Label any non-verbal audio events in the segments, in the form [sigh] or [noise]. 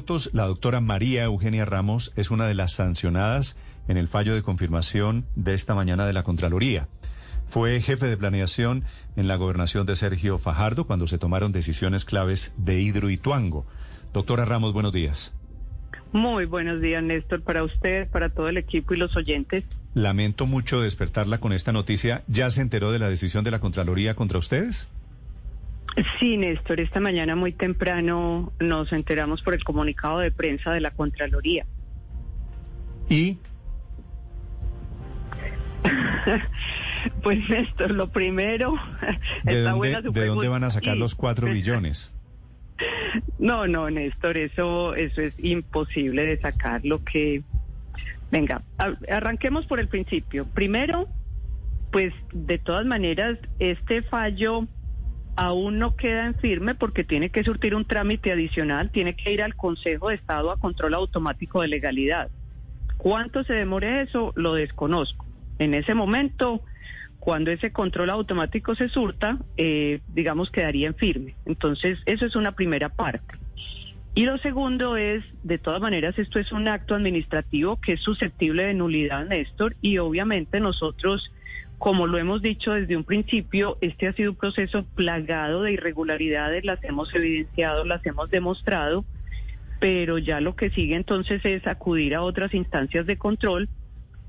minutos, la doctora María Eugenia Ramos es una de las sancionadas en el fallo de confirmación de esta mañana de la Contraloría. Fue jefe de planeación en la gobernación de Sergio Fajardo cuando se tomaron decisiones claves de Hidroituango. Doctora Ramos, buenos días. Muy buenos días, Néstor, para usted, para todo el equipo y los oyentes. Lamento mucho despertarla con esta noticia. ¿Ya se enteró de la decisión de la Contraloría contra ustedes? Sí, Néstor, esta mañana muy temprano nos enteramos por el comunicado de prensa de la Contraloría. ¿Y? [laughs] pues Néstor, lo primero... [laughs] ¿De, dónde, ¿de dónde van a sacar los cuatro billones? [laughs] No, no, Néstor, eso, eso es imposible de sacar. Lo que, venga, arranquemos por el principio. Primero, pues de todas maneras, este fallo aún no queda en firme porque tiene que surtir un trámite adicional, tiene que ir al Consejo de Estado a control automático de legalidad. ¿Cuánto se demore eso? Lo desconozco. En ese momento, cuando ese control automático se surta, eh, digamos, quedaría en firme. Entonces, eso es una primera parte. Y lo segundo es, de todas maneras, esto es un acto administrativo que es susceptible de nulidad, Néstor, y obviamente nosotros como lo hemos dicho desde un principio, este ha sido un proceso plagado de irregularidades, las hemos evidenciado, las hemos demostrado, pero ya lo que sigue entonces es acudir a otras instancias de control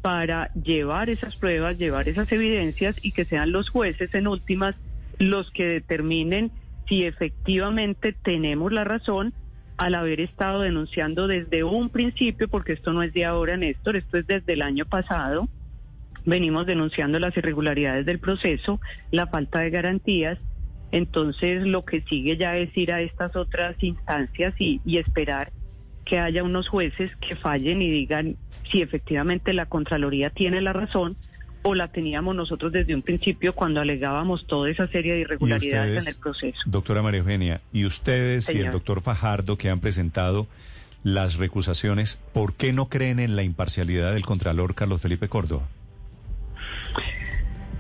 para llevar esas pruebas, llevar esas evidencias y que sean los jueces en últimas los que determinen si efectivamente tenemos la razón al haber estado denunciando desde un principio, porque esto no es de ahora, Néstor, esto es desde el año pasado, venimos denunciando las irregularidades del proceso, la falta de garantías. Entonces, lo que sigue ya es ir a estas otras instancias y, esperar que haya unos jueces que fallen y digan si efectivamente la Contraloría tiene la razón o la teníamos nosotros desde un principio cuando alegábamos toda esa serie de irregularidades en el proceso. Doctora María Eugenia, y ustedes y el doctor Fajardo que han presentado las recusaciones, ¿por qué no creen en la imparcialidad del Contralor Carlos Felipe Córdoba?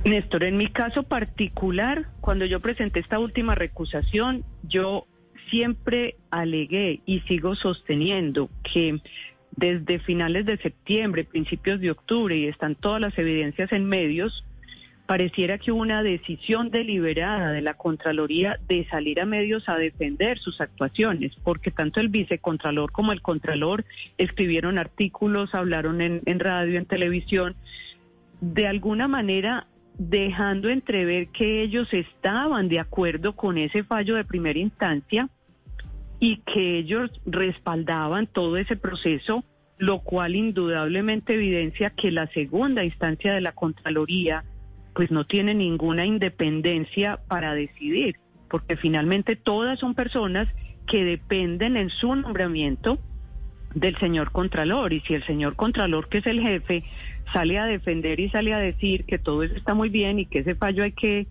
Néstor, en mi caso particular, cuando yo presenté esta última recusación, yo siempre alegué y sigo sosteniendo que desde finales de septiembre, principios de octubre, y están todas las evidencias en medios, pareciera que hubo una decisión deliberada de la Contraloría de salir a medios a defender sus actuaciones, porque tanto el vicecontralor como el contralor escribieron artículos, hablaron en, en radio, en televisión, de alguna manera dejando entrever que ellos estaban de acuerdo con ese fallo de primera instancia y que ellos respaldaban todo ese proceso, lo cual indudablemente evidencia que la segunda instancia de la Contraloría pues no tiene ninguna independencia para decidir, porque finalmente todas son personas que dependen en su nombramiento del señor Contralor. Y si el señor Contralor, que es el jefe, sale a defender y sale a decir que todo eso está muy bien y que ese fallo hay que,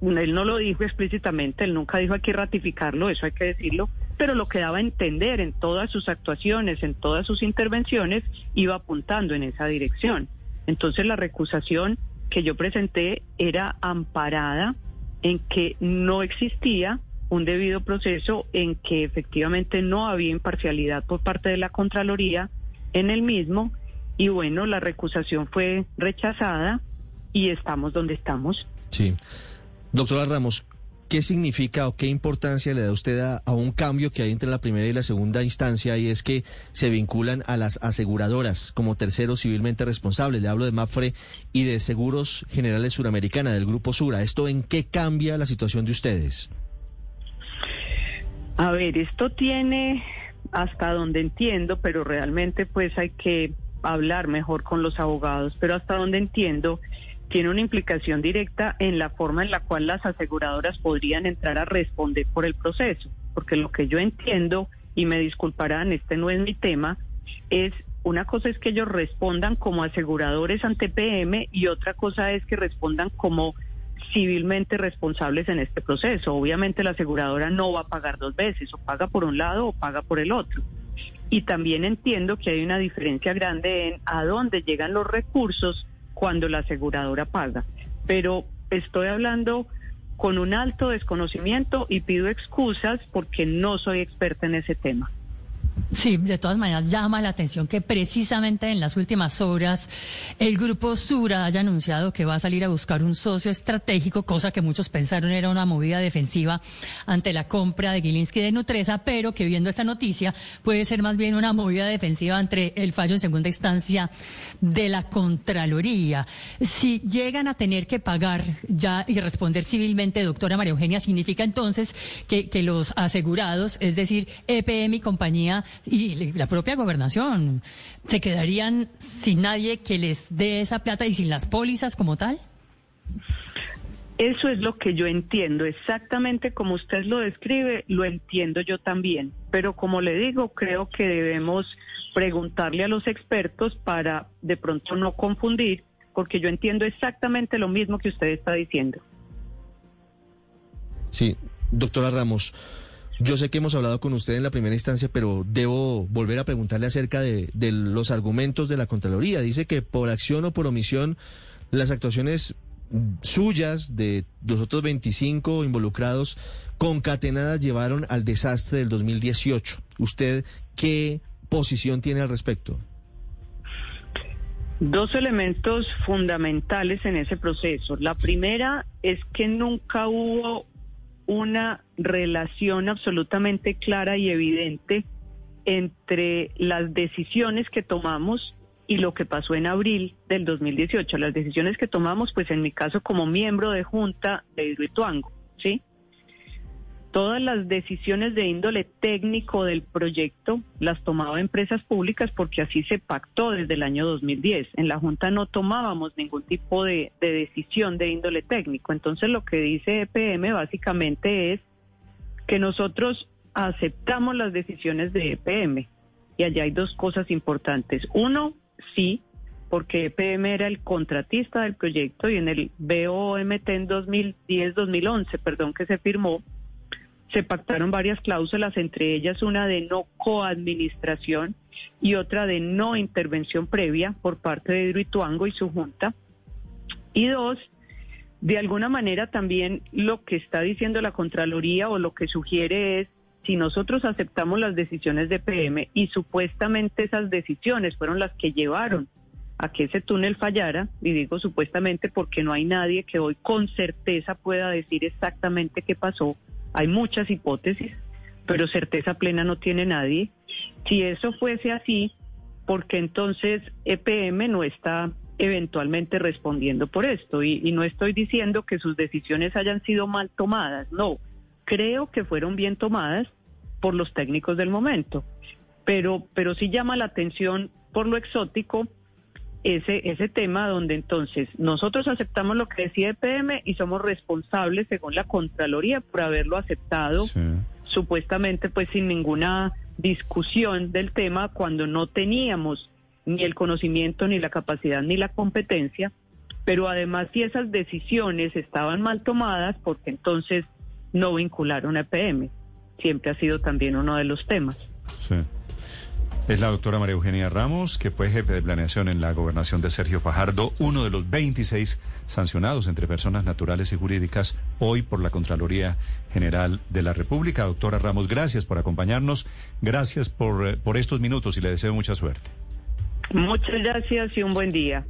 él no lo dijo explícitamente, él nunca dijo hay que ratificarlo, eso hay que decirlo, pero lo que daba a entender en todas sus actuaciones, en todas sus intervenciones, iba apuntando en esa dirección. Entonces la recusación que yo presenté era amparada en que no existía un debido proceso en que efectivamente no había imparcialidad por parte de la Contraloría en el mismo y bueno, la recusación fue rechazada y estamos donde estamos. Sí. Doctora Ramos, ¿qué significa o qué importancia le da usted a, un cambio que hay entre la primera y la segunda instancia y es que se vinculan a las aseguradoras como terceros civilmente responsables? Le hablo de MAFRE y de Seguros Generales Suramericana, del Grupo Sura. ¿Esto en qué cambia la situación de ustedes? A ver, esto tiene hasta donde entiendo, pero realmente pues hay que hablar mejor con los abogados, pero hasta donde entiendo tiene una implicación directa en la forma en la cual las aseguradoras podrían entrar a responder por el proceso, porque lo que yo entiendo, y me disculparán, este no es mi tema, es una cosa es que ellos respondan como aseguradores ante PM y otra cosa es que respondan como civilmente responsables en este proceso. Obviamente la aseguradora no va a pagar dos veces, o paga por un lado o paga por el otro. Y también entiendo que hay una diferencia grande en a dónde llegan los recursos cuando la aseguradora paga. Pero estoy hablando con un alto desconocimiento y pido excusas porque no soy experta en ese tema. Sí, de todas maneras llama la atención que precisamente en las últimas horas el grupo Sura haya anunciado que va a salir a buscar un socio estratégico, cosa que muchos pensaron era una movida defensiva ante la compra de Gilinski de Nutresa, pero que viendo esta noticia puede ser más bien una movida defensiva entre el fallo en segunda instancia de la Contraloría. Si llegan a tener que pagar ya y responder civilmente, doctora María Eugenia, significa entonces que, que los asegurados, es decir, EPM y compañía, y la propia gobernación se quedarían sin nadie que les dé esa plata y sin las pólizas como tal? Eso es lo que yo entiendo, exactamente como usted lo describe, lo entiendo yo también. Pero como le digo, creo que debemos preguntarle a los expertos para de pronto no confundir, porque yo entiendo exactamente lo mismo que usted está diciendo. Sí, doctora Ramos. Yo sé que hemos hablado con usted en la primera instancia, pero debo volver a preguntarle acerca de, los argumentos de la Contraloría. Dice que por acción o por omisión, las actuaciones suyas de los otros 25 involucrados concatenadas llevaron al desastre del 2018. ¿Usted qué posición tiene al respecto? Dos elementos fundamentales en ese proceso. La primera es que nunca hubo una relación absolutamente clara y evidente entre las decisiones que tomamos y lo que pasó en abril del 2018. Las decisiones que tomamos, pues en mi caso como miembro de Junta de Hidroituango, ¿sí? Todas las decisiones de índole técnico del proyecto las tomaba empresas públicas porque así se pactó desde el año 2010. En la Junta no tomábamos ningún tipo de, decisión de índole técnico. Entonces lo que dice EPM básicamente es que nosotros aceptamos las decisiones de EPM. Y allá hay dos cosas importantes. Uno, sí, porque EPM era el contratista del proyecto y en el BOMT en 2010-2011, perdón, que se firmó, se pactaron varias cláusulas, entre ellas una de no coadministración y otra de no intervención previa por parte de Hidroituango y su junta. Y dos, de alguna manera también lo que está diciendo la Contraloría o lo que sugiere es, si nosotros aceptamos las decisiones de PM y supuestamente esas decisiones fueron las que llevaron a que ese túnel fallara, y digo supuestamente porque no hay nadie que hoy con certeza pueda decir exactamente qué pasó, hay muchas hipótesis, pero certeza plena no tiene nadie. Si eso fuese así, porque entonces EPM no está eventualmente respondiendo por esto? Y, y, no estoy diciendo que sus decisiones hayan sido mal tomadas, no, creo que fueron bien tomadas por los técnicos del momento, pero, pero sí llama la atención por lo exótico ese, ese tema donde entonces nosotros aceptamos lo que decía EPM y somos responsables según la Contraloría por haberlo aceptado supuestamente pues sin ninguna discusión del tema cuando no teníamos ni el conocimiento ni la capacidad ni la competencia, pero además si esas decisiones estaban mal tomadas porque entonces no vincularon a EPM. Siempre ha sido también uno de los temas. Sí. Es la doctora María Eugenia Ramos, que fue jefe de planeación en la gobernación de Sergio Fajardo, uno de los 26 sancionados entre personas naturales y jurídicas hoy por la Contraloría General de la República. Doctora Ramos, gracias por acompañarnos, gracias por, eh, por estos minutos y le deseo mucha suerte. Muchas gracias y un buen día.